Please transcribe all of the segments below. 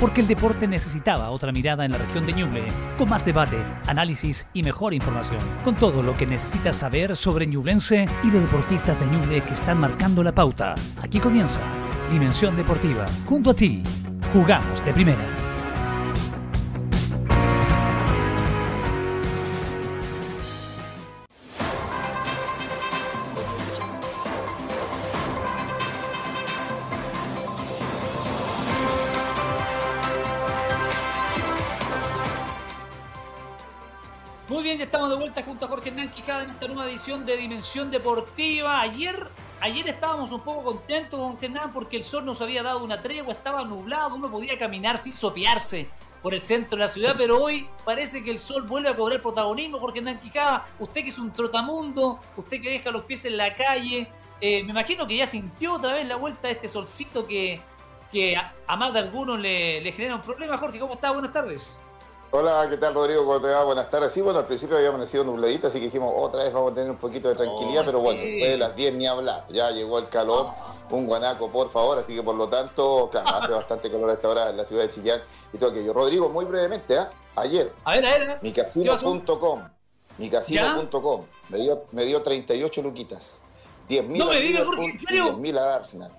porque el deporte necesitaba otra mirada en la región de Ñuble, con más debate, análisis y mejor información, con todo lo que necesitas saber sobre Ñublense y de deportistas de Ñuble que están marcando la pauta. Aquí comienza Dimensión Deportiva, junto a ti, jugamos de primera. De Dimensión Deportiva. Ayer, ayer estábamos un poco contentos con Hernán porque el sol nos había dado una tregua, estaba nublado, uno podía caminar sin sopearse por el centro de la ciudad, pero hoy parece que el sol vuelve a cobrar protagonismo. Jorge Hernán Quijada, usted que es un trotamundo, usted que deja los pies en la calle, eh, me imagino que ya sintió otra vez la vuelta de este solcito que, que a, más de algunos le, le genera un problema. Jorge, ¿cómo está? Buenas tardes. Hola, ¿qué tal Rodrigo? ¿Cómo te va? Buenas tardes. Sí, bueno, al principio había amanecido nubladita, así que dijimos otra vez vamos a tener un poquito de tranquilidad, pero bueno, después de las 10 ni hablar. Ya llegó el calor, un guanaco, por favor, así que por lo tanto, claro, hace bastante calor a esta hora en la ciudad de Chillán y todo aquello. Rodrigo, muy brevemente, ¿eh? ayer, a ver, a ver, micasino.com, micasino.com, me dio, me dio 38 luquitas. 10 mil no me digas, ¿en serio? 10 mil a Arsenal.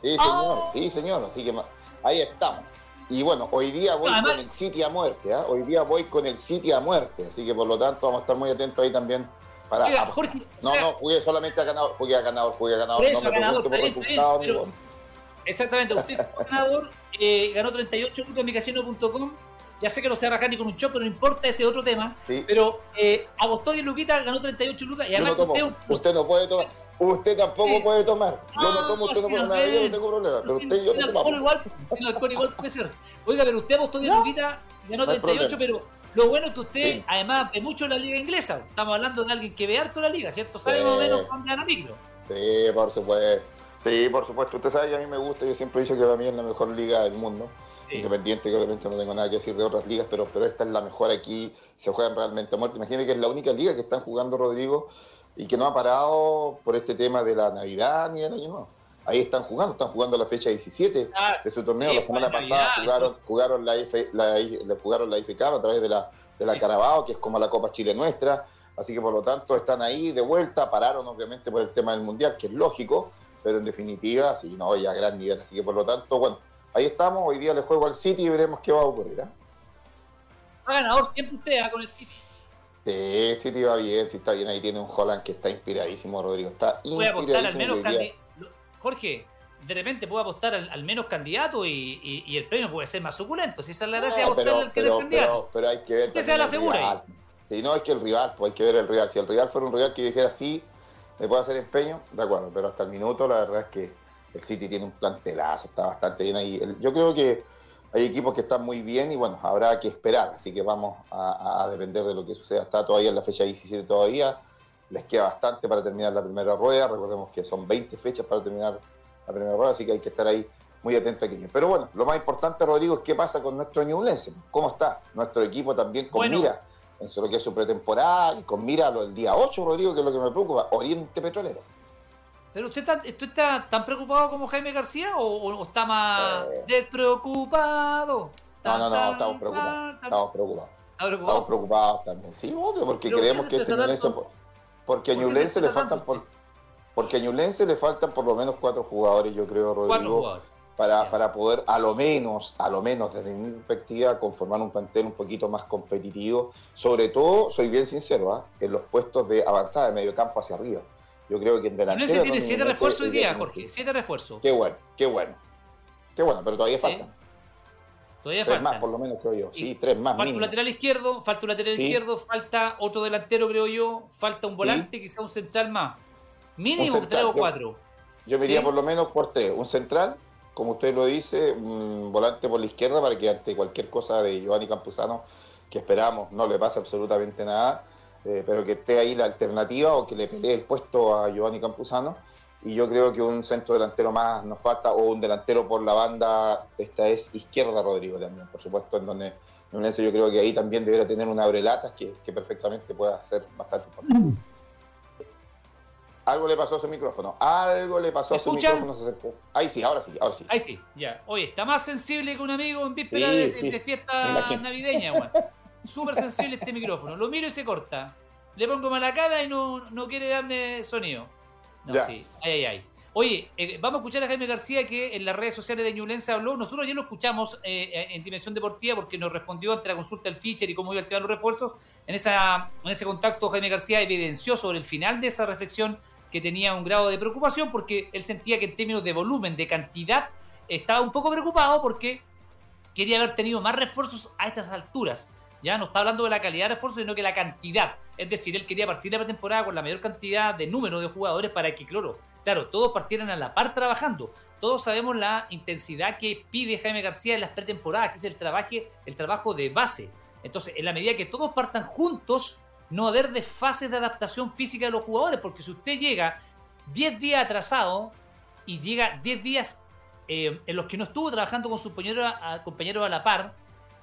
Sí, señor, ah. sí, señor, así que ahí estamos. Y bueno, hoy día voy con el City a muerte, ¿ah? hoy día voy con el City a muerte, así que por lo tanto vamos a estar muy atentos ahí también para... Jorge, no, no, jugué solamente a ganador, jugué a ganador, jugué a ganador, no me ganador, por resultado pero, Exactamente, usted fue ganador, eh, ganó 38 lucas en micasino.com, ya sé que no se va a ni con un show, pero no importa ese otro tema, pero eh, apostó 10 luquitas, ganó 38 lucas y además usted, usted no puede tomar Usted tampoco puede tomar. Yo no, tomo, usted no puede nada, yo no tengo problema. Pero usted y yo no tomamos. igual, el alcohol igual puede ser. Oiga, pero usted apostó 10 luquitas, ganó 38, pero lo bueno es que usted, además, ve mucho la liga inglesa. Estamos hablando de alguien que ve harto la liga, ¿cierto? Sabe más o menos dónde gana micro. Sí, por supuesto. Sí, por supuesto. Usted sabe que a mí me gusta, yo siempre he dicho que para mí es la mejor liga del mundo. Independiente, que obviamente no tengo nada que decir de otras ligas, pero, pero esta es la mejor aquí, se juegan realmente a muerte. Imagínate que es la única liga que están jugando, Rodrigo, y que no ha parado por este tema de la Navidad ni del año nuevo. Ahí están jugando, están jugando la fecha 17 ah, de su torneo. la semana pasada jugaron, jugaron la, F, la, jugaron la IFK a través de la, de la Carabao, que es como la Copa Chile nuestra. Así que por lo tanto están ahí de vuelta, pararon obviamente por el tema del Mundial, que es lógico, pero en definitiva, sí, no, ya a gran nivel. Así que por lo tanto, bueno, ahí estamos, hoy día le juego al City y veremos qué va a ocurrir. ¿eh? Ha ganador siempre usted con el City. Sí, sí te va bien, sí está bien. Ahí tiene un Holland que está inspiradísimo, Rodrigo. Está Voy a apostar al menos Jorge, de repente puedo apostar al, menos candidato y, y, el premio puede ser más suculento. Si esa es la gracia apostar al que no es candidato. Pero, hay que ver. Que sea la segura. Si no, es que el rival, pues hay que ver el rival. Si el rival fuera un rival que dijera sí, me puede hacer empeño, de acuerdo. Pero hasta el minuto, la verdad es que el City tiene un plantelazo, está bastante bien ahí. Yo creo que hay equipos que están muy bien y bueno, habrá que esperar, así que vamos a, depender de lo que suceda. Está todavía en la fecha 17 todavía, les queda bastante para terminar la primera rueda, recordemos que son 20 fechas para terminar la primera rueda, así que hay que estar ahí muy atento aquí. Pero bueno, lo más importante, Rodrigo, es qué pasa con nuestro Ñublense, cómo está nuestro equipo también con mira en lo que es su pretemporada y con mira el día 8, Rodrigo, que es lo que me preocupa, Oriente Petrolero. ¿Pero usted está, está tan preocupado como Jaime García o, está más eh. despreocupado? No, no, no, estamos preocupados. Estamos preocupados. Estamos preocupados también. Sí, obvio, porque creemos que este Ñublense, porque a Ñublense le faltan por, porque a Ñublense le faltan por lo menos cuatro jugadores, yo creo, Rodrigo, para, para poder a lo menos, a lo menos desde mi perspectiva, conformar un plantel un poquito más competitivo. Sobre todo, soy bien sincero, ¿ah? en los puestos de avanzada de medio campo hacia arriba. Yo creo que en delantera... No tiene siete refuerzos hoy día, Jorge. Siete refuerzos. Qué bueno, qué bueno. Qué bueno, pero todavía faltan. Todavía tres falta. más, por lo menos, creo yo. Sí, tres más. Falta un lateral izquierdo, falta un lateral izquierdo, falta otro delantero, creo yo, falta un volante, quizá un central más. Mínimo tres o cuatro. Yo, me iría por lo menos por tres. Un central, como usted lo dice, un volante por la izquierda para que ante cualquier cosa de Giovanni Campuzano, que esperamos no le pase absolutamente nada, eh, pero que esté ahí la alternativa o que le pelee el puesto a Giovanni Campuzano. Y yo creo que un centro delantero más nos falta, o un delantero por la banda, esta es izquierda Rodrigo también, por supuesto, en donde yo creo que ahí también debería tener una abrelatas que, que perfectamente pueda ser bastante importante. Algo le pasó a su micrófono. Algo le pasó a su micrófono. Ahí sí, ahora sí, ahora sí. Ahí sí, ya. Oye, está más sensible que un amigo en víspera de, fiesta navideña, weón. Súper sensible este micrófono. Lo miro y se corta. Le pongo mala cara y no, no quiere darme sonido. No, sí. Ay, ay, ay. Oye, eh, vamos a escuchar a Jaime García que en las redes sociales de Ñublense habló. Nosotros ayer lo escuchamos eh, eh, en Dimensión Deportiva porque nos respondió ante la consulta del Fischer y cómo iba tema de los refuerzos. En, esa, en ese contacto, Jaime García evidenció sobre el final de esa reflexión que tenía un grado de preocupación porque él sentía que en términos de volumen, de cantidad, estaba un poco preocupado porque quería haber tenido más refuerzos a estas alturas. Ya no está hablando de la calidad de refuerzos, sino que la cantidad. Es decir, él quería partir la temporada con la mayor cantidad de número de jugadores para que, claro, claro, todos partieran a la par trabajando. Todos sabemos la intensidad que pide Jaime García en las pretemporadas, que es el, trabaje, el trabajo de base. Entonces, en la medida que todos partan juntos, no haber desfases de adaptación física de los jugadores, porque si usted llega 10 días atrasado y llega 10 días eh, en los que no estuvo trabajando con su compañero a, compañero a la par,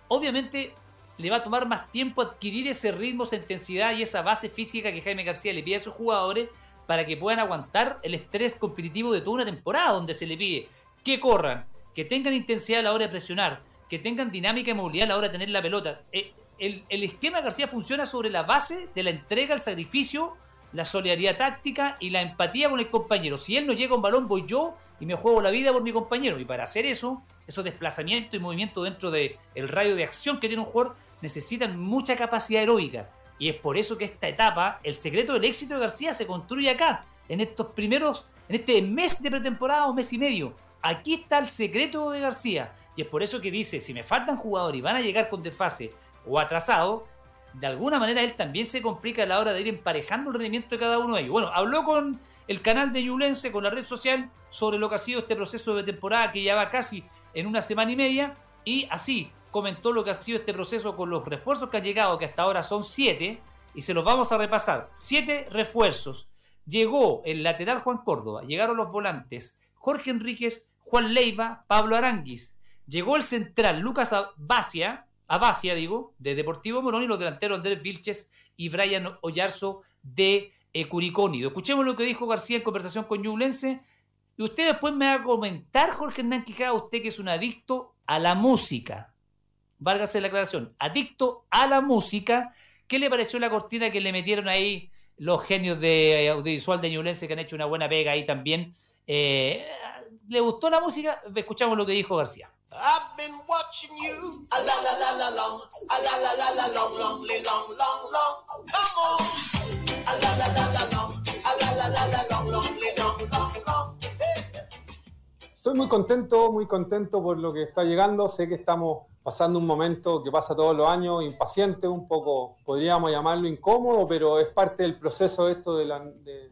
obviamente le va a tomar más tiempo adquirir ese ritmo, esa intensidad y esa base física que Jaime García le pide a sus jugadores para que puedan aguantar el estrés competitivo de toda una temporada donde se le pide que corran, que tengan intensidad a la hora de presionar, que tengan dinámica y movilidad a la hora de tener la pelota. Eh, el, esquema García funciona sobre la base de la entrega, el sacrificio, la solidaridad táctica y la empatía con el compañero. Si él no llega a un balón, voy yo y me juego la vida por mi compañero. Y para hacer eso, esos desplazamientos y movimientos dentro del el radio de acción que tiene un jugador, necesitan mucha capacidad heroica. Y es por eso que esta etapa, el secreto del éxito de García se construye acá, en estos primeros, en este mes de pretemporada o mes y medio. Aquí está el secreto de García. Y es por eso que dice, si me faltan jugadores y van a llegar con desfase o atrasado, de alguna manera él también se complica a la hora de ir emparejando el rendimiento de cada uno de ellos. Bueno, habló con el canal de Yulense, con la red social, sobre lo que ha sido este proceso de temporada que ya va casi en una semana y media, y así comentó lo que ha sido este proceso con los refuerzos que han llegado, que hasta ahora son siete, y se los vamos a repasar. Siete refuerzos. Llegó el lateral Juan Córdoba, llegaron los volantes Jorge Enríquez, Juan Leiva, Pablo Aranguis. Llegó el central Lucas Abacia, Abacia digo, de Deportivo Morón y los delanteros Andrés Vilches y Brian Ollarzo de eh, Curicónido. Escuchemos lo que dijo García en conversación con Ñublense. Y usted después me va a comentar, Jorge Hernán Quijada, usted que es un adicto a la música válgase la aclaración, adicto a la música. ¿Qué le pareció la cortina que le metieron ahí los genios de audiovisual de Ñublense que han hecho una buena pega ahí también? Eh, ¿Le gustó la música? Escuchamos lo que dijo García. Estoy muy contento, muy contento por lo que está llegando. Sé que estamos pasando un momento que pasa todos los años, impaciente, un poco, podríamos llamarlo incómodo, pero es parte del proceso esto de,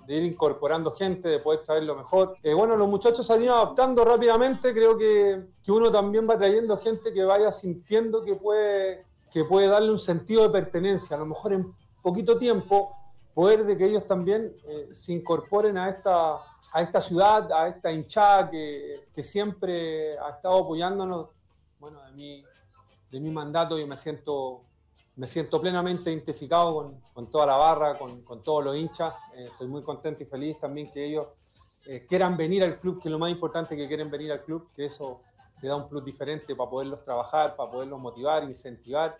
ir incorporando gente, de poder traer lo mejor. Eh, bueno, los muchachos se han ido adaptando rápidamente, creo que, que, uno también va trayendo gente que vaya sintiendo que puede, que puede darle un sentido de pertenencia, a lo mejor en poquito tiempo, poder de que ellos también eh, se incorporen a esta, a esta ciudad, a esta hinchada que, que siempre ha estado apoyándonos. Bueno, de mí de mi mandato yo me siento, me siento plenamente identificado con, con toda la barra, con, con todos los hinchas. Eh, estoy muy contento y feliz también que ellos eh, quieran venir al club, que es lo más importante que quieren venir al club, que eso te da un plus diferente para poderlos trabajar, para poderlos motivar, incentivar.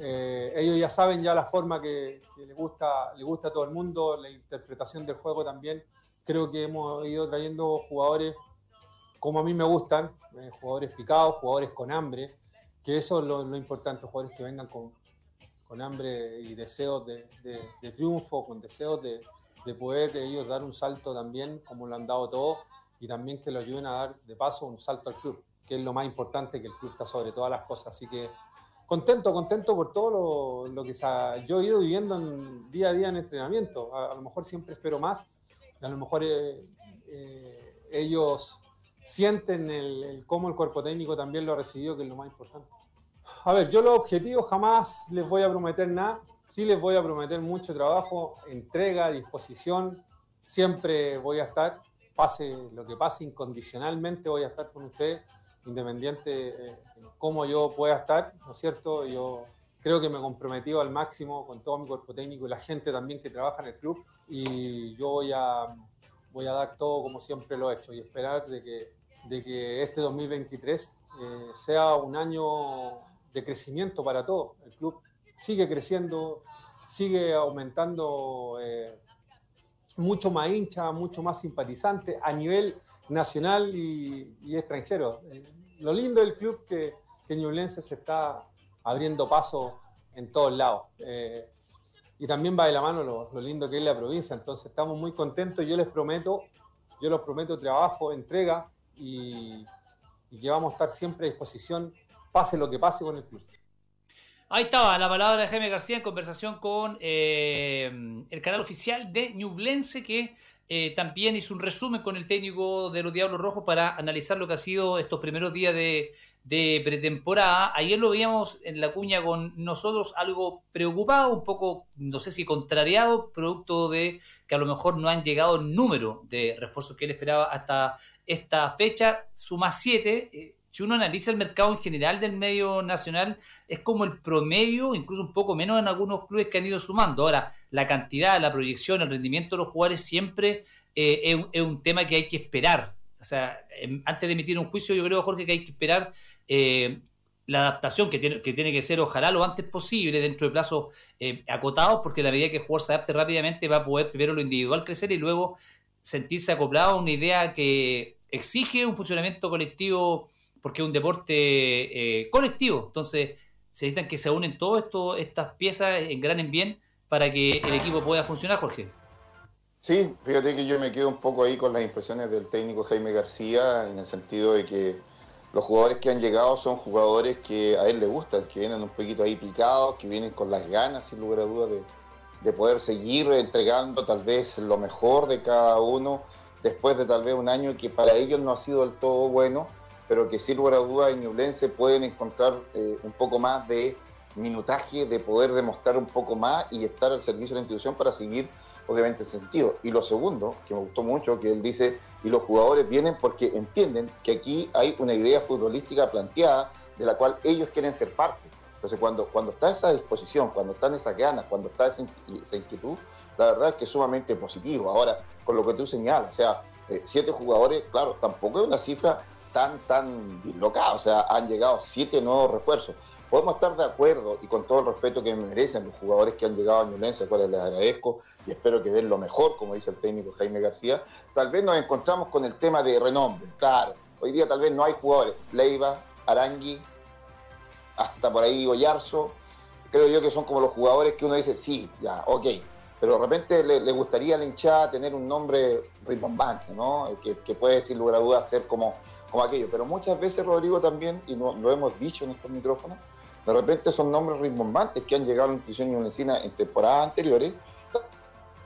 Eh, ellos ya saben ya la forma que, que les gusta, le gusta a todo el mundo, la interpretación del juego también. Creo que hemos ido trayendo jugadores como a mí me gustan, jugadores picados, jugadores con hambre, que eso es lo, importante, jugadores que vengan con, con hambre y deseos de, de, triunfo, con deseos de, de, poder ellos dar un salto también, como lo han dado todos, y también que lo ayuden a dar de paso un salto al club, que es lo más importante, que el club está sobre todas las cosas. Así que contento, contento por todo lo, que yo he ido viviendo día a día en entrenamiento. A, lo mejor siempre espero más, a lo mejor eh, eh, ellos sienten el, cómo el cuerpo técnico también lo ha recibido, que es lo más importante. A ver, yo los objetivos jamás les voy a prometer nada, sí les voy a prometer mucho trabajo, entrega, disposición, siempre voy a estar, pase lo que pase, incondicionalmente voy a estar con ustedes, independiente de cómo yo pueda estar, ¿no es cierto? Yo creo que me he comprometido al máximo con todo mi cuerpo técnico y la gente también que trabaja en el club y yo voy a, voy a dar todo como siempre lo he hecho y esperar de que, de que este 2023 eh, sea un año de crecimiento para todos. El club sigue creciendo, sigue aumentando eh, mucho más hincha, mucho más simpatizante a nivel nacional y, extranjero. Eh, lo lindo del club que, que Ñublense se está abriendo paso en todos lados. Eh, y también va de la mano lo, lindo que es la provincia. Entonces estamos muy contentos. Yo les prometo, yo les prometo trabajo, entrega y, y que vamos a estar siempre a disposición, pase lo que pase con el club. Ahí estaba la palabra de Jaime García en conversación con eh, el canal oficial de Ñublense que eh, también hizo un resumen con el técnico de los Diablos Rojos para analizar lo que ha sido estos primeros días de, pretemporada. Ayer lo veíamos en la cuña con nosotros algo preocupado, un poco, no sé si contrariado, producto de que a lo mejor no han llegado el número de refuerzos que él esperaba hasta esta fecha. Suma siete. Eh, si uno analiza el mercado en general del medio nacional, es como el promedio, incluso un poco menos en algunos clubes que han ido sumando. Ahora, la cantidad, la proyección, el rendimiento de los jugadores siempre eh, es, un tema que hay que esperar. O sea, em, antes de emitir un juicio, yo creo, Jorge, que hay que esperar eh, la adaptación que tiene, que tiene que ser, ojalá, lo antes posible, dentro de plazos eh, acotados, porque la medida que el jugador se adapte rápidamente, va a poder primero lo individual crecer y luego sentirse acoplado a una idea que exige un funcionamiento colectivo porque es un deporte eh, colectivo. Entonces, se necesitan que se unen todas estas piezas, engranen bien para que el equipo pueda funcionar, Jorge. Sí, fíjate que yo me quedo un poco ahí con las impresiones del técnico Jaime García, en el sentido de que los jugadores que han llegado son jugadores que a él le gustan, que vienen un poquito ahí picados, que vienen con las ganas, sin lugar a dudas, de, de poder seguir entregando tal vez lo mejor de cada uno, después de tal vez un año que para ellos no ha sido del todo bueno pero que sin lugar a dudas en Ñublense pueden encontrar eh, un poco más de minutaje, de poder demostrar un poco más y estar al servicio de la institución para seguir, obviamente, ese sentido. Y lo segundo, que me gustó mucho, que él dice, y los jugadores vienen porque entienden que aquí hay una idea futbolística planteada de la cual ellos quieren ser parte. Entonces, cuando, cuando está esa disposición, cuando están esas ganas, cuando está esa, inquietud, la verdad es que es sumamente positivo. Ahora, con lo que tú señalas, o sea, eh, siete jugadores, claro, tampoco es una cifra tan, tan dislocada. O sea, han llegado siete nuevos refuerzos. Podemos estar de acuerdo y con todo el respeto que merecen los jugadores que han llegado a Ñublense, a cuales les agradezco y espero que den lo mejor, como dice el técnico Jaime García. Tal vez nos encontramos con el tema de renombre. Claro, hoy día tal vez no hay jugadores. Leiva, Arangui, hasta por ahí Goyarzo. Creo yo que son como los jugadores que uno dice, sí, ya, ok. Pero de repente le, gustaría a la hinchada tener un nombre rimbombante, ¿no? Que, que puede, sin lugar a dudas, ser como como aquello. Pero muchas veces, Rodrigo, también, y lo hemos dicho en estos micrófonos, de repente son nombres rimbombantes que han llegado a la institución ñublencina en temporadas anteriores,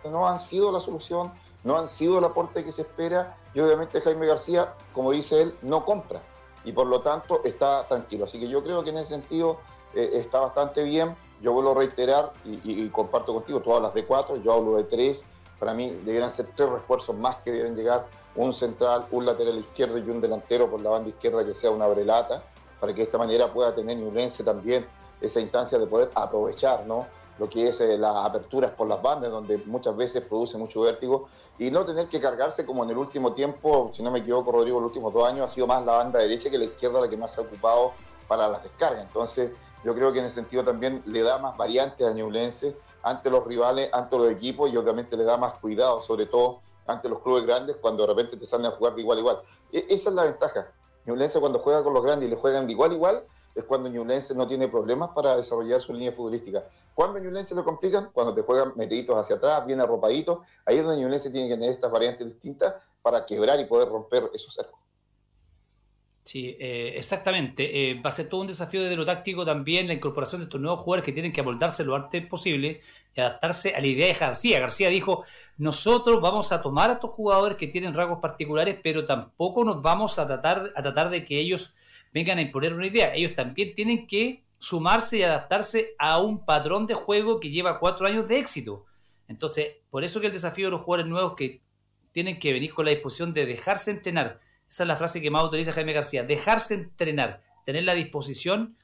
no han sido la solución, no han sido el aporte que se espera, y obviamente Jaime García, como dice él, no compra, y por lo tanto está tranquilo. Así que yo creo que en ese sentido eh, está bastante bien. Yo vuelvo a reiterar y, y, comparto contigo, tú hablas de cuatro, yo hablo de tres. Para mí deberían ser tres refuerzos más que deben llegar un central, un lateral izquierdo y un delantero por la banda izquierda que sea una brelata, para que de esta manera pueda tener Ñublense también esa instancia de poder aprovechar ¿no? lo que es eh, las aperturas por las bandas, donde muchas veces produce mucho vértigo, y no tener que cargarse como en el último tiempo, si no me equivoco, Rodrigo, los últimos dos años ha sido más la banda derecha que la izquierda la que más se ha ocupado para las descargas. Entonces, yo creo que en ese sentido también le da más variantes a Ñublense ante los rivales, ante los equipos, y obviamente le da más cuidado, sobre todo ante los clubes grandes cuando de repente te salen a jugar de igual a igual. E, esa es la ventaja. Ñublense cuando juega con los grandes y le juegan de igual a igual, es cuando Ñublense no tiene problemas para desarrollar su línea futbolística. Cuando Ñublense lo complican, cuando te juegan metiditos hacia atrás, bien arropaditos, ahí es donde Ñublense tiene que tener estas variantes distintas para quebrar y poder romper esos cercos. Sí, eh, exactamente. Eh, va a ser todo un desafío de lo táctico también la incorporación de estos nuevos jugadores que tienen que amoldarse lo antes posible y adaptarse a la idea de García. García dijo, nosotros vamos a tomar a estos jugadores que tienen rasgos particulares, pero tampoco nos vamos a tratar, a tratar de que ellos vengan a imponer una idea. Ellos también tienen que sumarse y adaptarse a un patrón de juego que lleva cuatro años de éxito. Entonces, por eso que el desafío de los jugadores nuevos que tienen que venir con la disposición de dejarse entrenar esa es la frase que más utiliza Jaime García. Dejarse entrenar, tener la disposición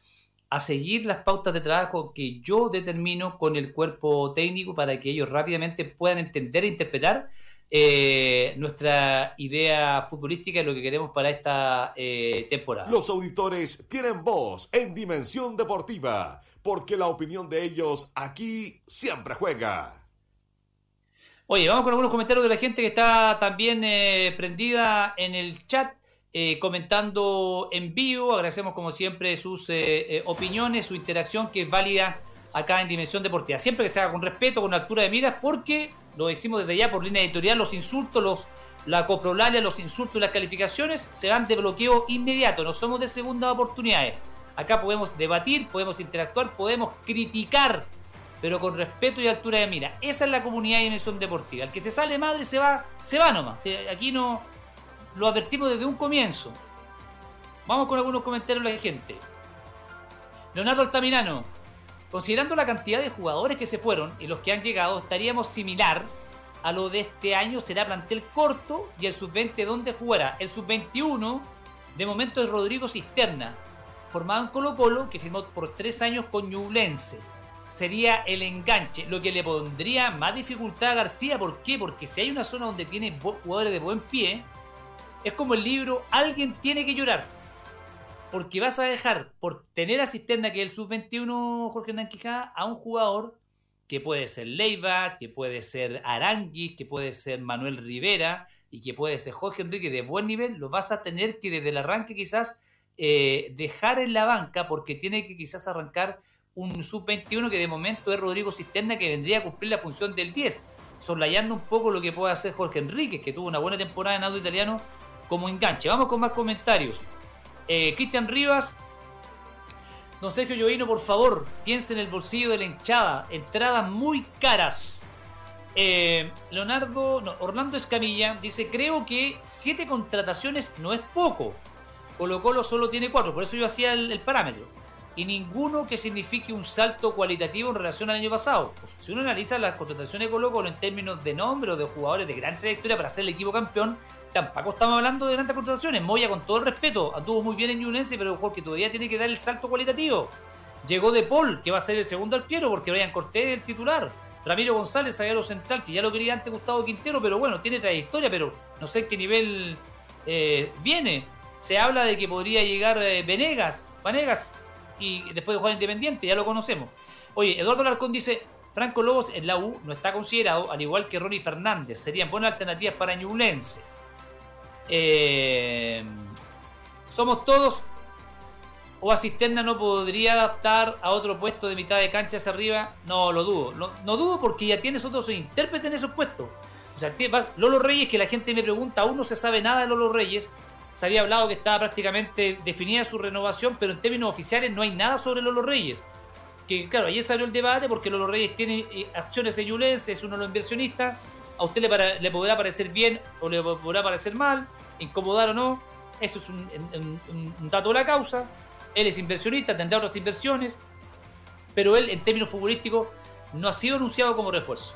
a seguir las pautas de trabajo que yo determino con el cuerpo técnico para que ellos rápidamente puedan entender e interpretar eh, nuestra idea futbolística y lo que queremos para esta eh, temporada. Los auditores tienen voz en Dimensión Deportiva, porque la opinión de ellos aquí siempre juega. Oye, vamos con algunos comentarios de la gente que está también eh, prendida en el chat. comentando en vivo, agradecemos como siempre sus opiniones, su interacción que es válida acá en Dimensión Deportiva. Siempre que se haga con respeto, con altura de miras, porque lo decimos desde ya por línea editorial, los insultos, los, la coprolalia, los insultos y las calificaciones se van de bloqueo inmediato, no somos de segunda oportunidades. Acá podemos debatir, podemos interactuar, podemos criticar, pero con respeto y altura de mira. Esa es la comunidad de dimensión deportiva. El que se sale madre se va, se va nomás. Aquí no lo advertimos desde un comienzo. Vamos con algunos comentarios de la gente. Leonardo Altamirano, Considerando la cantidad de jugadores que se fueron y los que han llegado, estaríamos similar a lo de este año. Será plantel corto y el sub-20 donde jugará. El sub-21 de momento es Rodrigo Cisterna, formado en Colo Colo, que firmó por tres años con Ñublense. Sería el enganche, lo que le pondría más dificultad a García. ¿Por qué? Porque si hay una zona donde tiene jugadores de buen pie, es como el libro Alguien tiene que llorar porque vas a dejar por tener a Cisterna, que es el sub-21 Jorge Hernán a un jugador que puede ser Leiva, que puede ser Aranguis, que puede ser Manuel Rivera y que puede ser Jorge Enrique de buen nivel, lo vas a tener que desde el arranque quizás eh, dejar en la banca porque tiene que quizás arrancar un sub-21 que de momento es Rodrigo Cisterna que vendría a cumplir la función del 10, soslayando un poco lo que puede hacer Jorge Enrique, que tuvo una buena temporada en auto italiano como enganche. Vamos con más comentarios. Eh, Cristian Rivas. Don Sergio Llovino, por favor, piense en el bolsillo de la hinchada. Entradas muy caras. Eh, Leonardo, no, Orlando Escamilla dice, creo que siete contrataciones no es poco. Colo Colo solo tiene cuatro, por eso yo hacía el, parámetro. Y ninguno que signifique un salto cualitativo en relación al año pasado. Pues, si uno analiza las contrataciones de Colo en términos de nombre o de jugadores de gran trayectoria para ser el equipo campeón, tampoco estamos hablando de grandes contrataciones. Moya, con todo el respeto, anduvo muy bien en Junense, pero porque todavía tiene que dar el salto cualitativo. Llegó De Paul, que va a ser el segundo arquero, porque Brian Cortés es el titular. Ramiro González, zaguero central, que ya lo quería antes Gustavo Quintero, pero bueno, tiene trayectoria, pero no sé en qué nivel eh, viene. Se habla de que podría llegar eh, Venegas, Vanegas, y después de jugar Independiente, ya lo conocemos. Oye, Eduardo Larcón dice, Franco Lobos en la U no está considerado, al igual que Ronnie Fernández. Serían buenas alternativas para Ñublense. Eh, somos todos o no podría adaptar a otro puesto de mitad de cancha hacia arriba. No, lo dudo. No, dudo porque ya tienes otros intérpretes en esos puestos. O sea, Lolo Reyes, que la gente me pregunta, aún no se sabe nada de Lolo Reyes. Se había hablado que estaba prácticamente definida su renovación, pero en términos oficiales no hay nada sobre Lolo Reyes. Que claro, ayer salió el debate porque Lolo Reyes tiene eh, acciones en Yulense, es uno de los inversionistas. A usted le, podrá parecer bien o le podrá parecer mal incomodar o no, eso es un, dato de la causa. Él es inversionista, tendrá otras inversiones, pero él en términos futbolísticos no ha sido anunciado como refuerzo.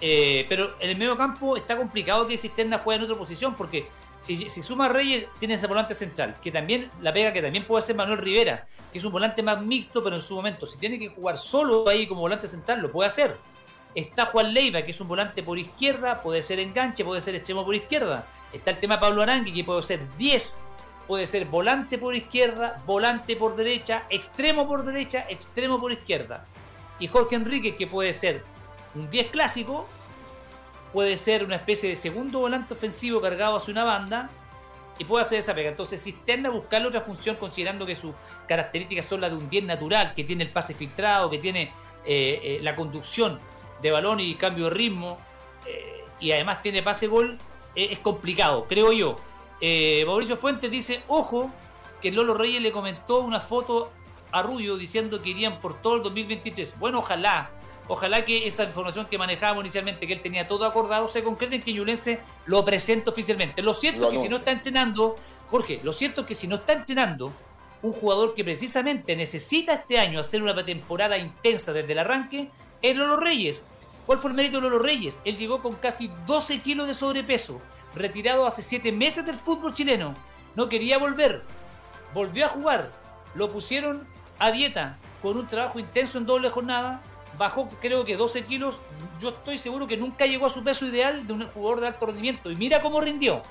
Eh, pero en el medio campo está complicado que Cisterna juegue en otra posición porque si, suma Reyes tiene ese volante central, que también la pega que también puede ser Manuel Rivera, que es un volante más mixto, pero en su momento si tiene que jugar solo ahí como volante central lo puede hacer. Está Juan Leiva, que es un volante por izquierda, puede ser enganche, puede ser extremo por izquierda. Está el tema de Pablo Arangui, que puede ser 10, puede ser volante por izquierda, volante por derecha, extremo por derecha, extremo por izquierda. Y Jorge Enrique, que puede ser un 10 clásico, puede ser una especie de segundo volante ofensivo cargado hacia una banda y puede hacer esa pega. Entonces, Cisterna buscarle otra función considerando que sus características son las de un 10 natural, que tiene el pase filtrado, que tiene eh, eh, la conducción de balón y cambio de ritmo, eh, y además tiene pase gol, es complicado, creo yo. Mauricio Fuentes dice, ojo, que Lolo Reyes le comentó una foto a Rubio diciendo que irían por todo el 2023. Bueno, ojalá, ojalá que esa información que manejábamos inicialmente, que él tenía todo acordado, se concrete en que Yulense lo presente oficialmente. Lo cierto es que si no está entrenando, Jorge, lo cierto es que si no está entrenando, un jugador que precisamente necesita este año hacer una temporada intensa desde el arranque, es Lolo Reyes. ¿Cuál fue el mérito de Lolo Reyes? Él llegó con casi 12 kilos de sobrepeso, retirado hace 7 meses del fútbol chileno. No quería volver. Volvió a jugar. Lo pusieron a dieta, con un trabajo intenso en doble jornada, bajó creo que 12 kilos, yo estoy seguro que nunca llegó a su peso ideal de un jugador de alto rendimiento. Y mira cómo rindió.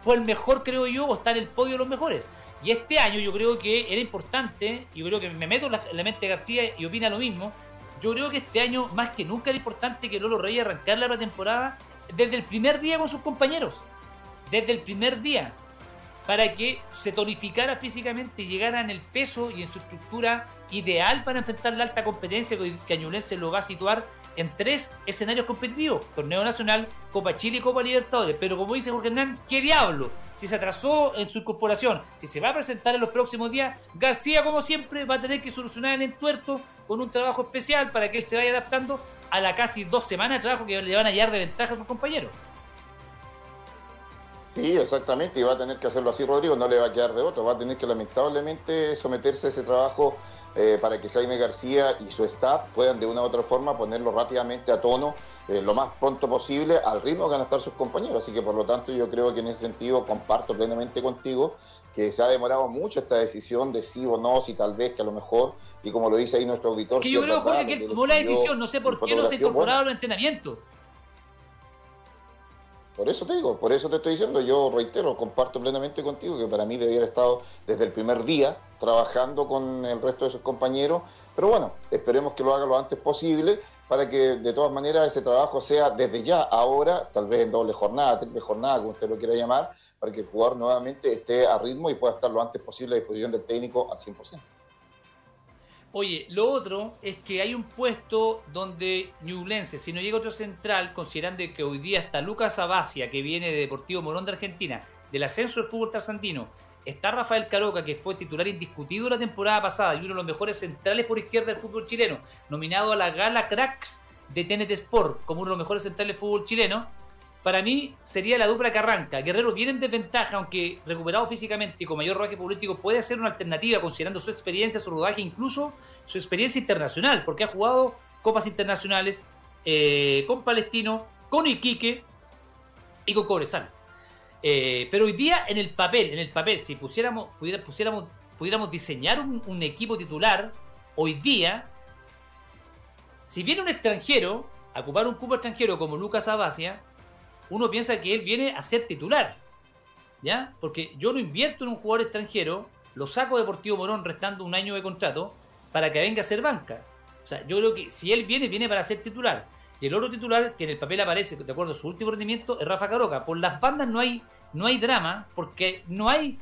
Fue el mejor, creo yo, o está en el podio de los mejores. Y este año yo creo que era importante, y yo creo que me meto en la, mente de García y opina lo mismo. Yo creo que este año, más que nunca, era importante que Lolo Reyes arrancara la pretemporada desde el primer día con sus compañeros. Desde el primer día. Para que se tonificara físicamente y llegara en el peso y en su estructura ideal para enfrentar la alta competencia que Añulense lo va a situar en tres escenarios competitivos: Torneo Nacional, Copa Chile y Copa Libertadores. Pero como dice Jorge Hernán, ¿qué diablo? Si se atrasó en su incorporación, si se va a presentar en los próximos días, García, como siempre, va a tener que solucionar el entuerto con un trabajo especial para que él se vaya adaptando a la casi dos semanas de trabajo que le van a llevar de ventaja a sus compañeros. Sí, exactamente, y va a tener que hacerlo así Rodrigo, no le va a quedar de otro, va a tener que lamentablemente someterse a ese trabajo eh, para que Jaime García y su staff puedan de una u otra forma ponerlo rápidamente a tono eh, lo más pronto posible al ritmo que van a estar sus compañeros. Así que por lo tanto yo creo que en ese sentido comparto plenamente contigo que se ha demorado mucho esta decisión de sí o no, si tal vez que a lo mejor, y como lo dice ahí nuestro auditor... Que yo creo, Jorge, que tomó la decisión, no sé por qué no se incorporaron al entrenamiento. Por eso te digo, por eso te estoy diciendo, yo reitero, comparto plenamente contigo que para mí debiera haber estado desde el primer día trabajando con el resto de sus compañeros, pero bueno, esperemos que lo haga lo antes posible para que de todas maneras ese trabajo sea desde ya, ahora, tal vez en doble jornada, triple jornada, como usted lo quiera llamar, para que el jugador nuevamente esté a ritmo y pueda estar lo antes posible a disposición del técnico al 100%. Oye, lo otro es que hay un puesto donde Ñublense, si no llega otro central, considerando que hoy día está Lucas Abacia, que viene de Deportivo Morón de Argentina, del ascenso del fútbol trasandino, está Rafael Caroca, que fue titular indiscutido la temporada pasada y uno de los mejores centrales por izquierda del fútbol chileno, nominado a la Gala Cracks de TNT Sport como uno de los mejores centrales del fútbol chileno, para mí sería la dupla que arranca. Guerrero viene en desventaja, aunque recuperado físicamente y con mayor rodaje político puede ser una alternativa considerando su experiencia, su rodaje, incluso su experiencia internacional, porque ha jugado copas internacionales eh, con Palestino, con Iquique y con Cobresal. Eh, pero hoy día en el papel, en el papel, si pusiéramos, pudiéramos diseñar un, equipo titular, hoy día, si viene un extranjero a ocupar un cupo extranjero como Lucas Abacia, uno piensa que él viene a ser titular. ¿Ya? Porque yo lo invierto en un jugador extranjero, lo saco de Deportivo Morón restando un año de contrato para que venga a ser banca. O sea, yo creo que si él viene, viene para ser titular. Y el otro titular, que en el papel aparece, de acuerdo a su último rendimiento, es Rafa Caroca. Por las bandas no hay, no hay drama, porque no hay.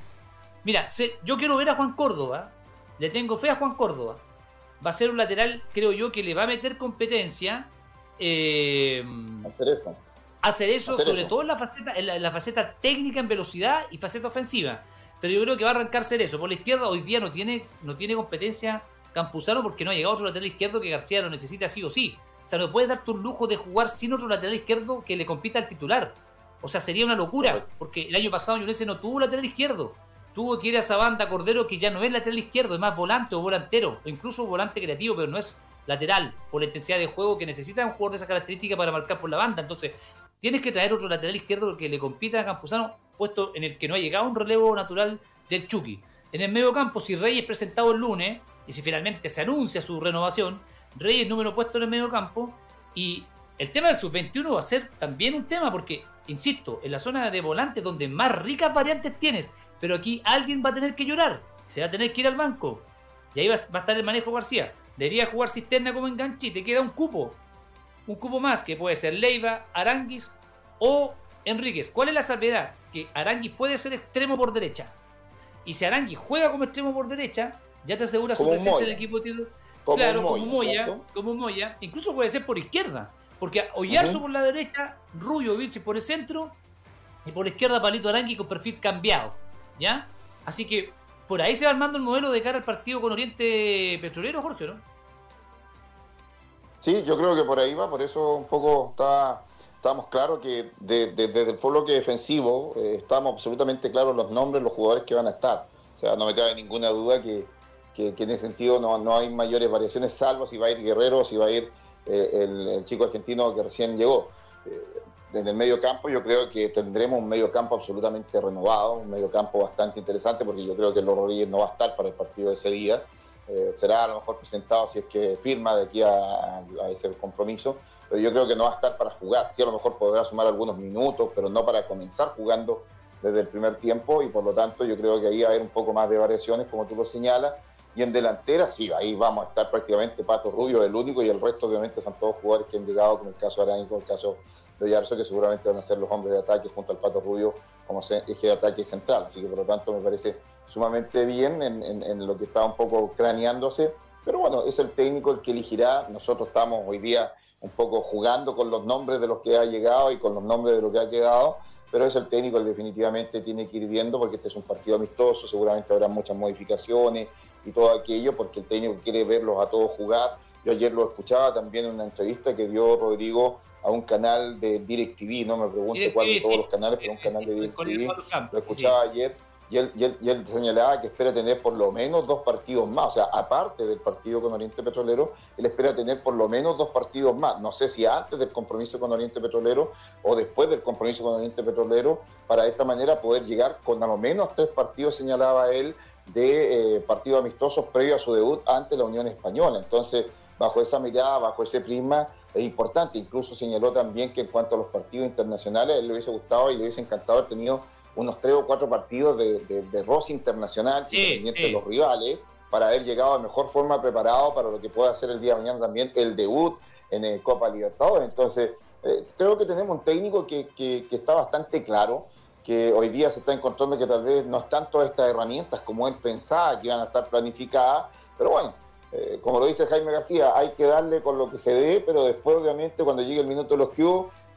Mira, yo quiero ver a Juan Córdoba. Le tengo fe a Juan Córdoba. Va a ser un lateral, creo yo, que le va a meter competencia. Eh, hacer eso hacer eso, sobre todo en la, faceta, en la, faceta técnica en velocidad y faceta ofensiva. Pero yo creo que va a arrancar ser eso. Por la izquierda hoy día no tiene, no tiene competencia Campuzano porque no ha llegado otro lateral izquierdo que García lo necesita sí o sí. O sea, no puedes darte un lujo de jugar sin otro lateral izquierdo que le compita al titular. O sea, sería una locura, porque el año pasado Ñulense no tuvo lateral izquierdo. Tuvo que ir a esa banda Cordero que ya no es lateral izquierdo, es más volante o volantero, o incluso volante creativo, pero no es lateral, por la intensidad de juego que necesita un jugador de esa característica para marcar por la banda. Entonces, Tienes que traer otro lateral izquierdo que le compita a Campuzano, puesto en el que no ha llegado un relevo natural del Chucky. En el medio campo, si Reyes presentado el lunes, y si finalmente se anuncia su renovación, Reyes número puesto en el medio campo, y el tema del sub-21 va a ser también un tema, porque, insisto, en la zona de volantes donde más ricas variantes tienes, pero aquí alguien va a tener que llorar, se va a tener que ir al banco, y ahí va a estar el manejo García. Debería jugar cisterna como enganche y te queda un cupo un cupo más, que puede ser Leiva, Aranguis o Enríquez. ¿Cuál es la salvedad? Que Aranguis puede ser extremo por derecha. Y si Aranguis juega como extremo por derecha, ya te asegura su presencia en el equipo titular. Claro, como Moya, como Moya. Incluso puede ser por izquierda. Porque Oyarzo por la derecha, Rubio Vilche por el centro y por la izquierda Palito Aranguis con perfil cambiado. ¿Ya? Así que por ahí se va armando el modelo de cara al partido con Oriente Petrolero, Jorge, ¿no? Sí, yo creo que por ahí va, por eso un poco está, estamos claros que desde el bloque defensivo eh, estamos absolutamente claros los nombres, los jugadores que van a estar. O sea, no me cabe ninguna duda que, en ese sentido no, hay mayores variaciones, salvo si va a ir Guerrero, si va a ir eh, el, chico argentino que recién llegó. Eh, desde el medio campo yo creo que tendremos un medio campo absolutamente renovado, un medio campo bastante interesante porque yo creo que Loro Rodríguez no va a estar para el partido de ese día. eh, será a lo mejor presentado si es que firma de aquí a, ese compromiso, pero yo creo que no va a estar para jugar. Sí, a lo mejor podrá sumar algunos minutos, pero no para comenzar jugando desde el primer tiempo y por lo tanto yo creo que ahí va a haber un poco más de variaciones, como tú lo señalas. Y en delantera, sí, ahí vamos a estar prácticamente Pato Rubio, el único, y el resto obviamente son todos jugadores que han llegado, como el caso de como el caso de Yarzo, que seguramente van a ser los hombres de ataque junto al Pato Rubio como eje de ataque central. Así que por lo tanto me parece sumamente bien en, lo que está un poco craneándose. Pero bueno, es el técnico el que elegirá. Nosotros estamos hoy día un poco jugando con los nombres de los que ha llegado y con los nombres de lo que ha quedado, pero es el técnico el definitivamente tiene que ir viendo porque este es un partido amistoso, seguramente habrá muchas modificaciones y todo aquello porque el técnico quiere verlos a todos jugar. Yo ayer lo escuchaba también en una entrevista que dio Rodrigo a un canal de DirecTV, no me pregunto cuál de todos los canales, pero un canal de DirecTV. Lo escuchaba ayer y él, y, él, señalaba que espera tener por lo menos dos partidos más, o sea, aparte del partido con Oriente Petrolero, él espera tener por lo menos dos partidos más. No sé si antes del compromiso con Oriente Petrolero o después del compromiso con Oriente Petrolero, para de esta manera poder llegar con a lo menos tres partidos, señalaba él, de eh, partidos amistosos previo a su debut ante la Unión Española. Entonces, bajo esa mirada, bajo ese prisma, es importante. Incluso señaló también que en cuanto a los partidos internacionales, él le hubiese gustado y le hubiese encantado haber tenido unos tres o cuatro partidos de, de, de roce internacional, independiente de los rivales, para haber llegado de mejor forma preparado para lo que pueda hacer el día de mañana también el debut en el Copa Libertadores. Entonces, eh, creo que tenemos un técnico que, que, está bastante claro, que hoy día se está encontrando que tal vez no están todas estas herramientas como él pensaba que iban a estar planificadas, pero bueno, eh, como lo dice Jaime García, hay que darle con lo que se dé, pero después obviamente cuando llegue el minuto de los que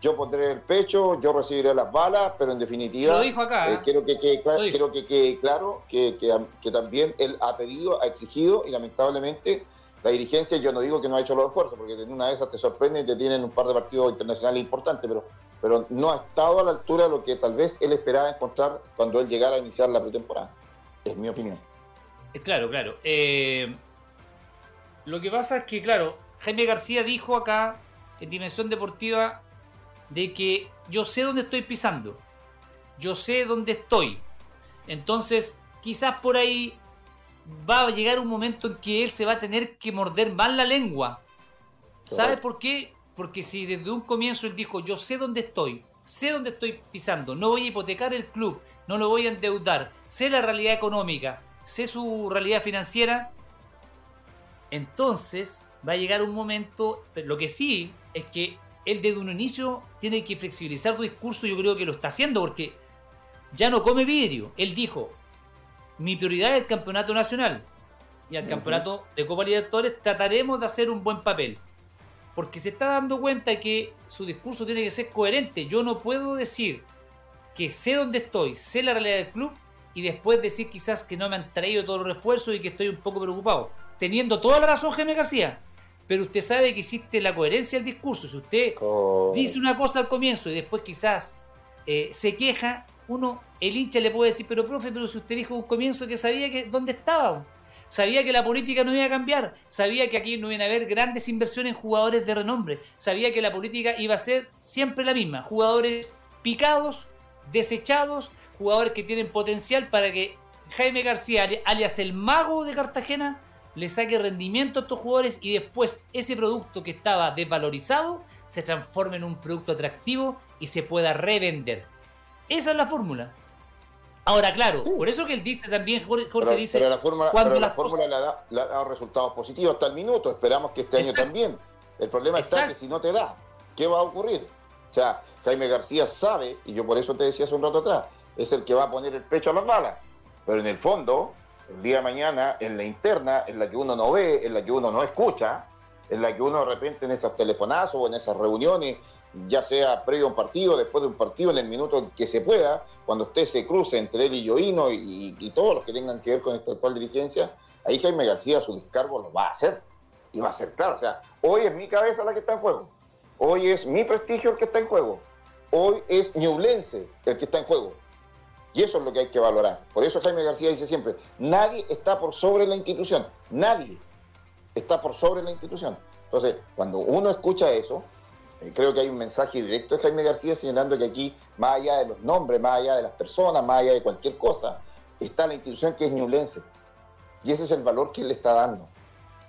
yo pondré el pecho, yo recibiré las balas, pero en definitiva lo dijo acá, eh, ¿eh? quiero que quede quiero que quede claro que, que, también él ha pedido, ha exigido y lamentablemente la dirigencia, yo no digo que no ha hecho los esfuerzos, porque en una de esas te sorprende y te tienen un par de partidos internacionales importantes, pero, pero no ha estado a la altura de lo que tal vez él esperaba encontrar cuando él llegara a iniciar la pretemporada. Es mi opinión. Claro, claro. Eh, lo que pasa es que, claro, Jaime García dijo acá en Dimensión Deportiva de que yo sé dónde estoy pisando. Yo sé dónde estoy. Entonces, quizás por ahí va a llegar un momento en que él se va a tener que morder más la lengua. ¿Sabe por qué? Porque si desde un comienzo él dijo, yo sé dónde estoy, sé dónde estoy pisando, no voy a hipotecar el club, no lo voy a endeudar, sé la realidad económica, sé su realidad financiera, entonces va a llegar un momento, lo que sí es que él desde un inicio tiene que flexibilizar su discurso, yo creo que lo está haciendo porque ya no come vidrio. Él dijo, mi prioridad es el campeonato nacional y al campeonato de Copa Libertadores trataremos de hacer un buen papel. Porque se está dando cuenta de que su discurso tiene que ser coherente. Yo no puedo decir que sé dónde estoy, sé la realidad del club y después decir quizás que no me han traído todos los refuerzos y que estoy un poco preocupado teniendo toda la razón Jaime García, pero usted sabe que existe la coherencia del discurso. Si usted dice una cosa al comienzo y después quizás eh, se queja, uno, el hincha le puede decir, pero profe, pero si usted dijo un comienzo que sabía que dónde estaba, sabía que la política no iba a cambiar, sabía que aquí no iban a haber grandes inversiones en jugadores de renombre, sabía que la política iba a ser siempre la misma, jugadores picados, desechados, jugadores que tienen potencial para que Jaime García, alias el mago de Cartagena, le saque rendimiento a estos jugadores y después ese producto que estaba desvalorizado se transforme en un producto atractivo y se pueda revender. Esa es la fórmula. Ahora, claro, por eso que él dice también, Jorge, dice... Pero la fórmula, cuando la fórmula le, da, resultados positivos hasta el minuto, esperamos que este año también. El problema está que si no te da, ¿qué va a ocurrir? O sea, Jaime García sabe, y yo por eso te decía hace un rato atrás, es el que va a poner el pecho a las balas. Pero en el fondo, el día de mañana en la interna, en la que uno no ve, en la que uno no escucha, en la que uno de repente en esos telefonazos o en esas reuniones, ya sea previo a un partido, después de un partido, en el minuto que se pueda, cuando usted se cruce entre él y Yoino y, y, todos los que tengan que ver con esta actual dirigencia, ahí Jaime García su descargo lo va a hacer. Y va a ser claro. O sea, hoy es mi cabeza la que está en juego. Hoy es mi prestigio el que está en juego. Hoy es Ñublense el que está en juego. Y eso es lo que hay que valorar. Por eso Jaime García dice siempre, nadie está por sobre la institución, nadie está por sobre la institución. Entonces, cuando uno escucha eso, eh, creo que hay un mensaje directo de Jaime García señalando que aquí, más allá de los nombres, más allá de las personas, más allá de cualquier cosa, está la institución que es Ñublense. Y ese es el valor que él le está dando.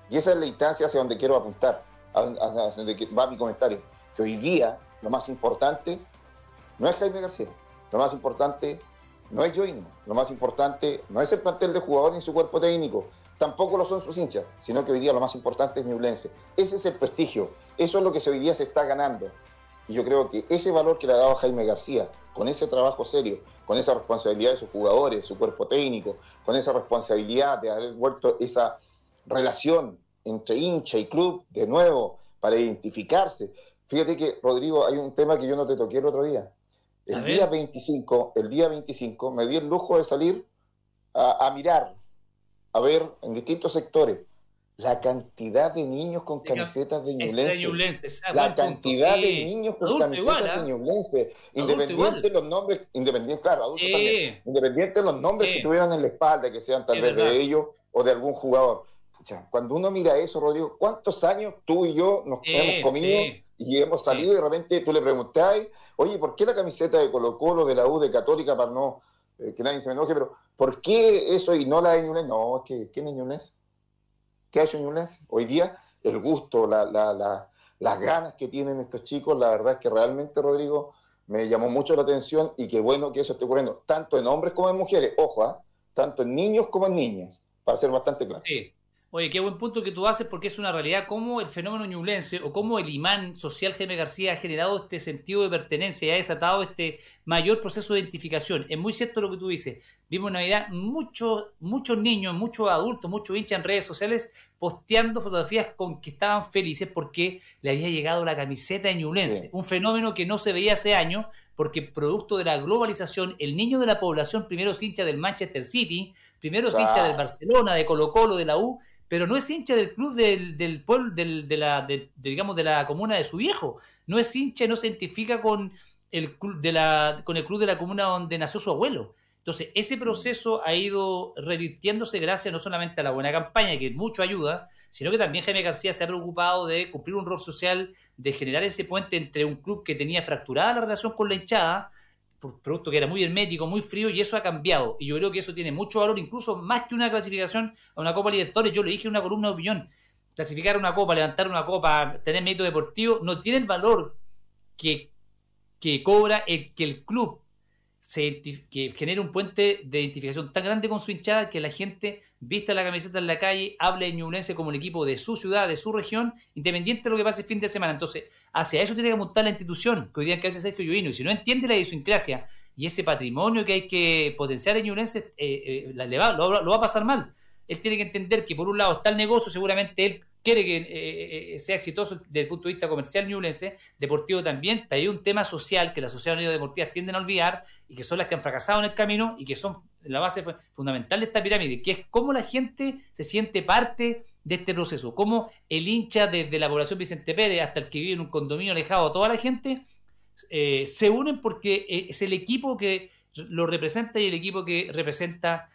Y esa es la instancia hacia donde quiero apuntar, hacia donde va mi comentario. Que hoy día lo más importante no es Jaime García, lo más importante no es Joino, lo más importante no es el plantel de jugadores ni su cuerpo técnico, tampoco lo son sus hinchas, sino que hoy día lo más importante es Ñublense. Ese es el prestigio, eso es lo que hoy día se está ganando. Y yo creo que ese valor que le ha dado Jaime García, con ese trabajo serio, con esa responsabilidad de sus jugadores, su cuerpo técnico, con esa responsabilidad de haber vuelto esa relación entre hincha y club de nuevo para identificarse. Fíjate que, Rodrigo, hay un tema que yo no te toqué el otro día. El día 25, el día 25 me di el lujo de salir a mirar a ver en distintos sectores la cantidad de niños con camisetas de Ñublense. La cantidad de niños con camisetas de ¿ah? Ñublense. Independiente de los nombres, independiente, claro, adultos también. Independiente de los nombres que tuvieran en la espalda, que sean tal vez de ellos o de algún jugador. cuando uno mira eso, Rodrigo, ¿cuántos años tú y yo nos hemos comido y hemos salido y de repente tú le preguntás, oye, ¿por qué la camiseta de Colo Colo, de la U, de Católica, para no eh, que nadie se me enoje, pero ¿por qué eso y no la de Ñublense? No, es que ¿quién es Ñublense? ¿Qué ha hecho Ñublense? Hoy día el gusto, las ganas que tienen estos chicos, la verdad es que realmente, Rodrigo, me llamó mucho la atención y qué bueno que eso esté ocurriendo, tanto en hombres como en mujeres, ojo, ¿ah? tanto en niños como en niñas, para ser bastante claro. Sí. Oye, qué buen punto que tú haces porque es una realidad cómo el fenómeno ñublense o cómo el imán social Jaime García ha generado este sentido de pertenencia y ha desatado este mayor proceso de identificación. Es muy cierto lo que tú dices. Vimos en Navidad muchos, muchos niños, muchos adultos, muchos hinchas en redes sociales posteando fotografías con que estaban felices porque le había llegado la camiseta de ñublense. Un fenómeno que no se veía hace años porque producto de la globalización, el niño de la población primero es hincha del Manchester City, primero es hincha del Barcelona, de Colo Colo, de la U, pero no es hincha del club del, del pueblo, del, de la, digamos, de la comuna de su viejo. No es hincha, no se identifica con el, club de la, con el club de la comuna donde nació su abuelo. Entonces, ese proceso ha ido revirtiéndose gracias no solamente a la buena campaña, que mucho ayuda, sino que también Jaime García se ha preocupado de cumplir un rol social, de generar ese puente entre un club que tenía fracturada la relación con la hinchada, producto que era muy hermético, muy frío, y eso ha cambiado. Y yo creo que eso tiene mucho valor, incluso más que una clasificación a una Copa Libertadores. Yo le dije en una columna de opinión, clasificar una Copa, levantar una Copa, tener mérito deportivo, no tiene el valor que, que cobra el que el club se, que genere un puente de identificación tan grande con su hinchada que la gente vista la camiseta en la calle, hable de Ñublense como el equipo de su ciudad, de su región, independiente de lo que pase el fin de semana. Entonces, hacia eso tiene que apuntar la institución, que hoy día que hace Sergio Llovino, y si no entiende la idiosincrasia y ese patrimonio que hay que potenciar en Ñublense, eh, eh, lo, lo va a pasar mal. Él tiene que entender que por un lado está el negocio, seguramente él quiere que eh, eh, sea exitoso desde el punto de vista comercial ñublense, deportivo también, hay un tema social que las sociedades deportivas tienden a olvidar y que son las que han fracasado en el camino y que son la base fundamental de esta pirámide, que es cómo la gente se siente parte de este proceso, cómo el hincha desde la población Vicente Pérez hasta el que vive en un condominio alejado, toda la gente eh, se unen porque es el equipo que lo representa y el equipo que representa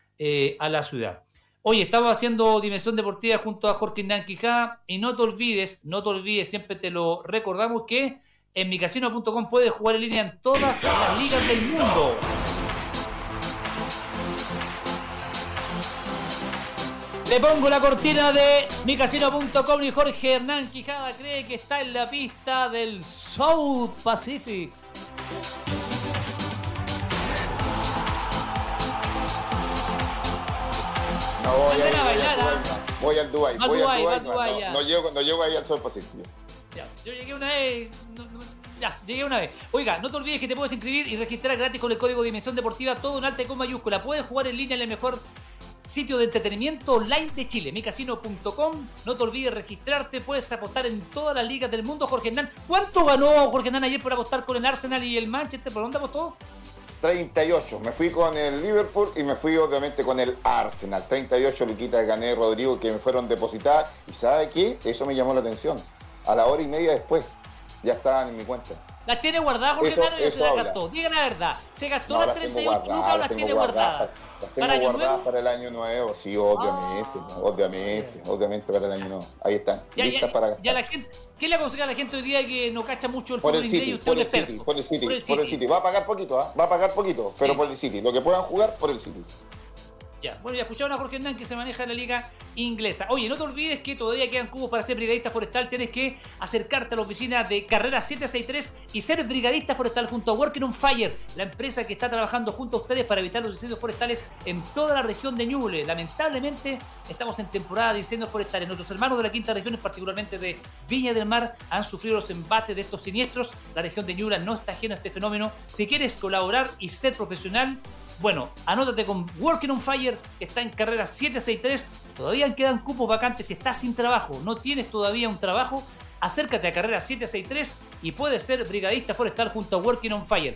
a la ciudad. Oye, estamos haciendo Dimensión Deportiva junto a Jorge Nanquijá y no te olvides, no te olvides, siempre te lo recordamos que en micasino.com puedes jugar en línea en todas las ligas del mundo. Le pongo la cortina de micasino.com y Jorge Hernán Quijada cree que está en la pista del South Pacific. No voy a, bailar, ¿ah? Voy al Dubai. Voy al Dubai. No, llego, no llego ahí al Sol Pacífico. Ya, yo llegué una vez. ya, llegué una vez. Oiga, no te olvides que te puedes inscribir y registrar gratis con el código Dimensión Deportiva, todo en alta y con mayúscula. Puedes jugar en línea en el mejor sitio de entretenimiento online de Chile, micasino.com. No te olvides registrarte, puedes apostar en todas las ligas del mundo. Jorge Hernán, ¿cuánto ganó Jorge Hernán ayer por apostar con el Arsenal y el Manchester? ¿Por dónde apostó? 38. Me fui con el Liverpool y me fui obviamente con el Arsenal. 38 liquitas gané Rodrigo que me fueron depositadas. ¿Y sabe qué? Eso me llamó la atención. A la hora y media después ya estaban en mi cuenta. ¿Las tiene guardadas, Jorge Hernán, o se las gastó? Diga la verdad. ¿Se gastó las 38 lucas o las tiene guardadas? Las tengo ¿Para guardadas para el año nuevo, sí, obviamente, ah. obviamente, obviamente para el año nuevo. Ahí están, ya, listas para gastar. Ya la gente, ¿Qué le aconseja a la gente hoy día que no cacha mucho el fútbol inglés y usted por el, City, por el City, por el City, Va a pagar poquito, ¿ah? va a pagar poquito, pero por el City. Lo que puedan jugar, por el City. Bueno, ya escucharon a Jorge Hernán que se maneja en la liga inglesa. Oye, no te olvides que todavía quedan cubos para ser brigadista forestal. Tienes que acercarte a la oficina de Carrera 763 y ser brigadista forestal junto a Working on Fire, la empresa que está trabajando junto a ustedes para evitar los incendios forestales en toda la región de Ñuble. Lamentablemente, estamos en temporada de incendios forestales. Nuestros hermanos de la quinta región, particularmente de Viña del Mar, han sufrido los embates de estos siniestros. La región de Ñuble no está ajena a este fenómeno. Si quieres colaborar y ser profesional, bueno, anótate con Working on Fire, que está en carrera 763. Todavía quedan cupos vacantes si estás sin trabajo, no tienes todavía un trabajo. Acércate a carrera 763 y puedes ser brigadista forestal junto a Working on Fire.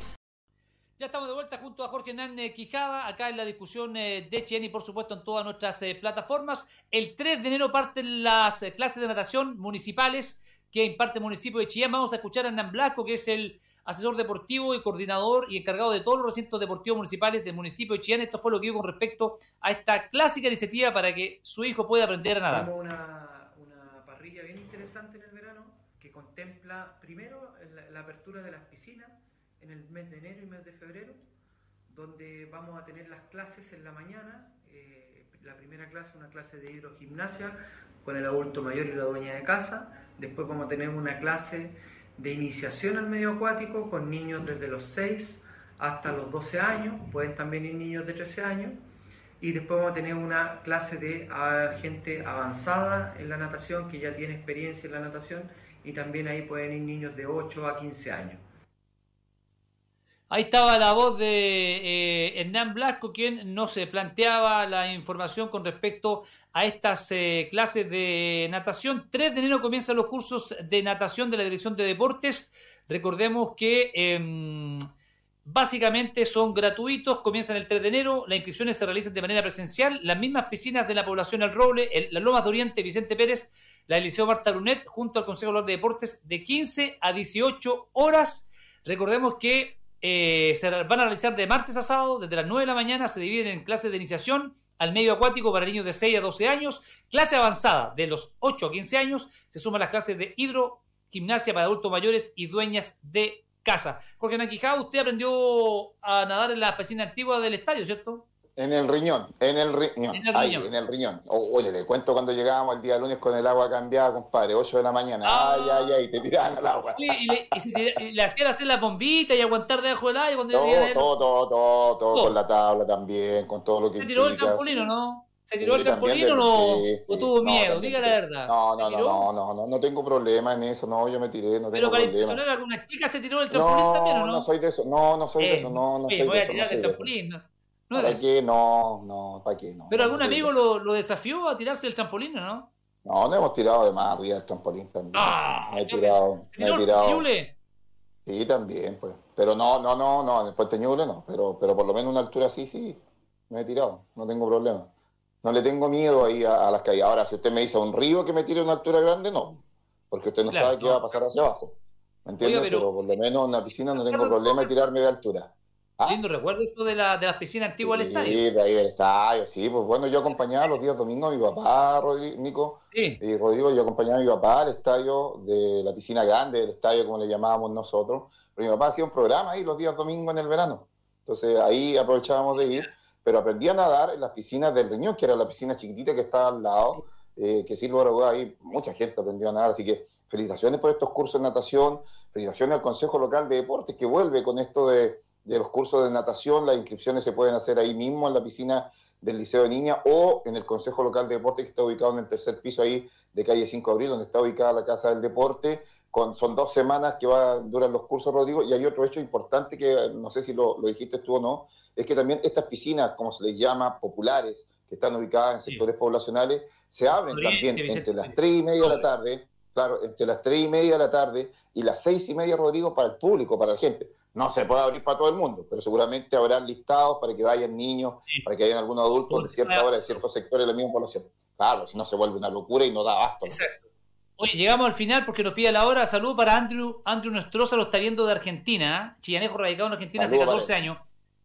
Ya estamos de vuelta junto a Jorge Nan eh, Quijada, acá en la discusión eh, de Chien y por supuesto en todas nuestras eh, plataformas. El 3 de enero parten las clases de natación municipales que imparte el municipio de Chillán. Vamos a escuchar a Nan Blasco, que es el asesor deportivo y coordinador y encargado de todos los recintos deportivos municipales del municipio de Chillán. Esto fue lo que digo con respecto a esta clásica iniciativa para que su hijo pueda aprender a nadar. Tenemos una, una parrilla bien interesante en el verano que contempla primero la, la apertura de las piscinas en el mes de enero y mes de febrero, donde vamos a tener las clases en la mañana. Eh, la primera clase, una clase de hidrogimnasia con el adulto mayor y la dueña de casa. Después vamos a tener una clase de iniciación al medio acuático con niños desde los 6 hasta los 12 años, pueden también ir niños de 13 años, y después vamos a tener una clase de uh, gente avanzada en la natación que ya tiene experiencia en la natación y también ahí pueden ir niños de 8 a 15 años. Ahí estaba la voz de eh, Hernán Blasco, quien no se planteaba la información con respecto a estas eh, clases de natación. 3 de enero comienzan los cursos de natación de la Dirección de Deportes. Recordemos que eh, básicamente son gratuitos, comienzan el 3 de enero, las inscripciones se realizan de manera presencial, las mismas piscinas de la población El Roble, el, las Lomas de Oriente, Vicente Pérez, la del Liceo Marta Brunet, junto al Consejo de Deportes, de 15 a 18 horas. Recordemos que eh, se van a realizar de martes a sábado, desde las 9 de la mañana, se dividen en clases de iniciación al medio acuático para niños de 6 a 12 años, clase avanzada de los 8 a 15 años, se suman las clases de hidro, gimnasia para adultos mayores y dueñas de casa. Jorge Naquijá, usted aprendió a nadar en la piscina antigua del estadio, ¿cierto? En el riñón, en el riñón, en el ahí, riñón. en el riñón. Oye, le cuento cuando llegábamos el día lunes con el agua cambiada, compadre, 8 de la mañana. Ah. Ay, ay, ay, te tiraban al agua. Oye, y, le, y, y le hacían hacer las bombitas y aguantar debajo del agua cuando todo, todo, todo, todo, todo, con la tabla también, con todo lo que ¿Se tiró el trampolín no? ¿Se tiró sí, el trampolín o no? Sí, sí. ¿O tuvo miedo? No, Diga la verdad. No, no, no, no, no, no, no tengo problema en eso, no, yo me tiré, no tengo Pero para problema. impresionar a alguna chica se tiró el trampolín no, también, ¿o no? No, soy de eso, no, no soy eh, de eso, no, no soy voy de a eso. tirar no el soy de trampolín, ¿no? No, ¿Para qué? No, no, ¿para qué? No. ¿Pero algún amigo lo, lo, desafió a tirarse el trampolín o no? No, no hemos tirado de más arriba del trampolín también. Ah, me he tirado, me he tirado. Ñuble? Sí, también, pues. Pero no, no, no, no, en el puente Ñuble no. Pero, pero por lo menos una altura así, sí, me he tirado. No tengo problema. No le tengo miedo ahí a, a las caídas. Ahora, si usted me dice a un río que me tire a una altura grande, no. Porque usted no Claro, sabe qué va a pasar hacia abajo. ¿Me entiende? Oiga, pero- pero... por lo menos en una piscina no tengo problema de tirarme de altura. ¿Ah? Lindo recuerdo esto de, la, de las piscinas antiguas del Sí, estadio. de ahí del estadio, sí. Pues bueno, yo acompañaba los días domingos a mi papá, Rodri- Nico, Sí. y Rodrigo, yo acompañaba a mi papá al estadio de la piscina grande, del estadio como le llamábamos nosotros. Pero mi papá hacía un programa ahí los días domingos en el verano. Entonces ahí aprovechábamos de ir, pero aprendí a nadar en las piscinas del Riñón, que era la piscina chiquitita que estaba al lado, eh, que a dudas ahí mucha gente aprendió a nadar. Así que felicitaciones por estos cursos de natación, felicitaciones al Consejo Local de Deportes que vuelve con esto de, de los cursos de natación. Las inscripciones se pueden hacer ahí mismo en la piscina del Liceo de Niña o en el Consejo Local de Deportes que está ubicado en el tercer piso ahí de calle 5 de Abril, donde está ubicada la Casa del Deporte. Con, son dos semanas que va, duran los cursos, Rodrigo, y hay otro hecho importante que no sé si lo, lo dijiste tú o no, es que también estas piscinas, como se les llama, populares, que están ubicadas en Sí. sectores poblacionales, se abren también entre las 3 y media de la tarde, claro, entre las 3 y media de la tarde y las 6 y media, Rodrigo, para el público, para la gente. No se puede abrir para todo el mundo, pero seguramente habrán listados para que vayan niños, Sí. para que vayan algunos adultos de cierta hora, de ciertos sectores de la misma población. Claro, si no se vuelve una locura y no da abasto. Exacto. Oye, llegamos al final porque nos pide la hora. Salud para Andrew. Andrew Nostroza lo está viendo de Argentina. ¿eh? Chillanejo radicado en Argentina Saludos, hace 14 vale. años.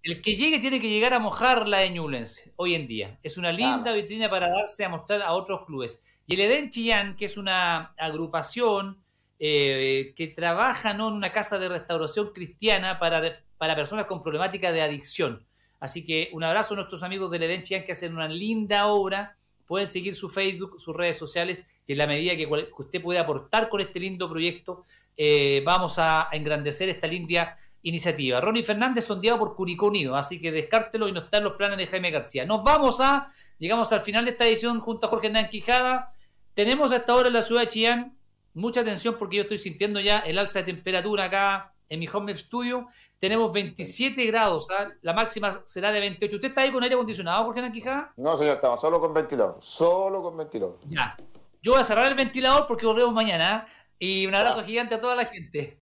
El que llegue tiene que llegar a mojar la de Ñublense hoy en día. Es una linda Claro. vitrina para darse a mostrar a otros clubes. Y el Edén Chillán, que es una agrupación eh, que trabaja en una casa de restauración cristiana para, para personas con problemática de adicción. Así que un abrazo a nuestros amigos de Eden Chian que hacen una linda obra. Pueden seguir su Facebook, sus redes sociales y en la medida que, usted puede aportar con este lindo proyecto, eh, vamos a, engrandecer esta linda iniciativa. Ronnie Fernández sondeado por Curicó Unido, así que descártelo y no está en los planes de Jaime García. Nos vamos a, llegamos al final de esta edición junto a Jorge Hernán Quijada. Tenemos hasta ahora en la ciudad de Chillán mucha atención porque yo estoy sintiendo ya el alza de temperatura acá en mi home studio. Tenemos 27 grados, ¿ah? la máxima será de 28. ¿Usted está ahí con aire acondicionado, Jorge Quijada? No, señor, estamos solo con ventilador, solo con ventilador. Ya. Yo voy a cerrar el ventilador porque volvemos mañana. ¿ah? Y un abrazo gigante a toda la gente.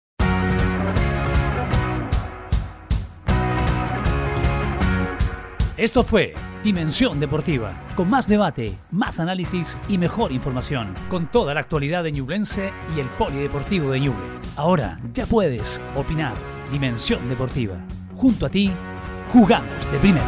Esto fue Dimensión Deportiva, con más debate, más análisis y mejor información, con toda la actualidad de Ñublense y el Polideportivo de Ñuble. Ahora ya puedes opinar. Dimensión Deportiva. Junto a ti, jugamos de primera.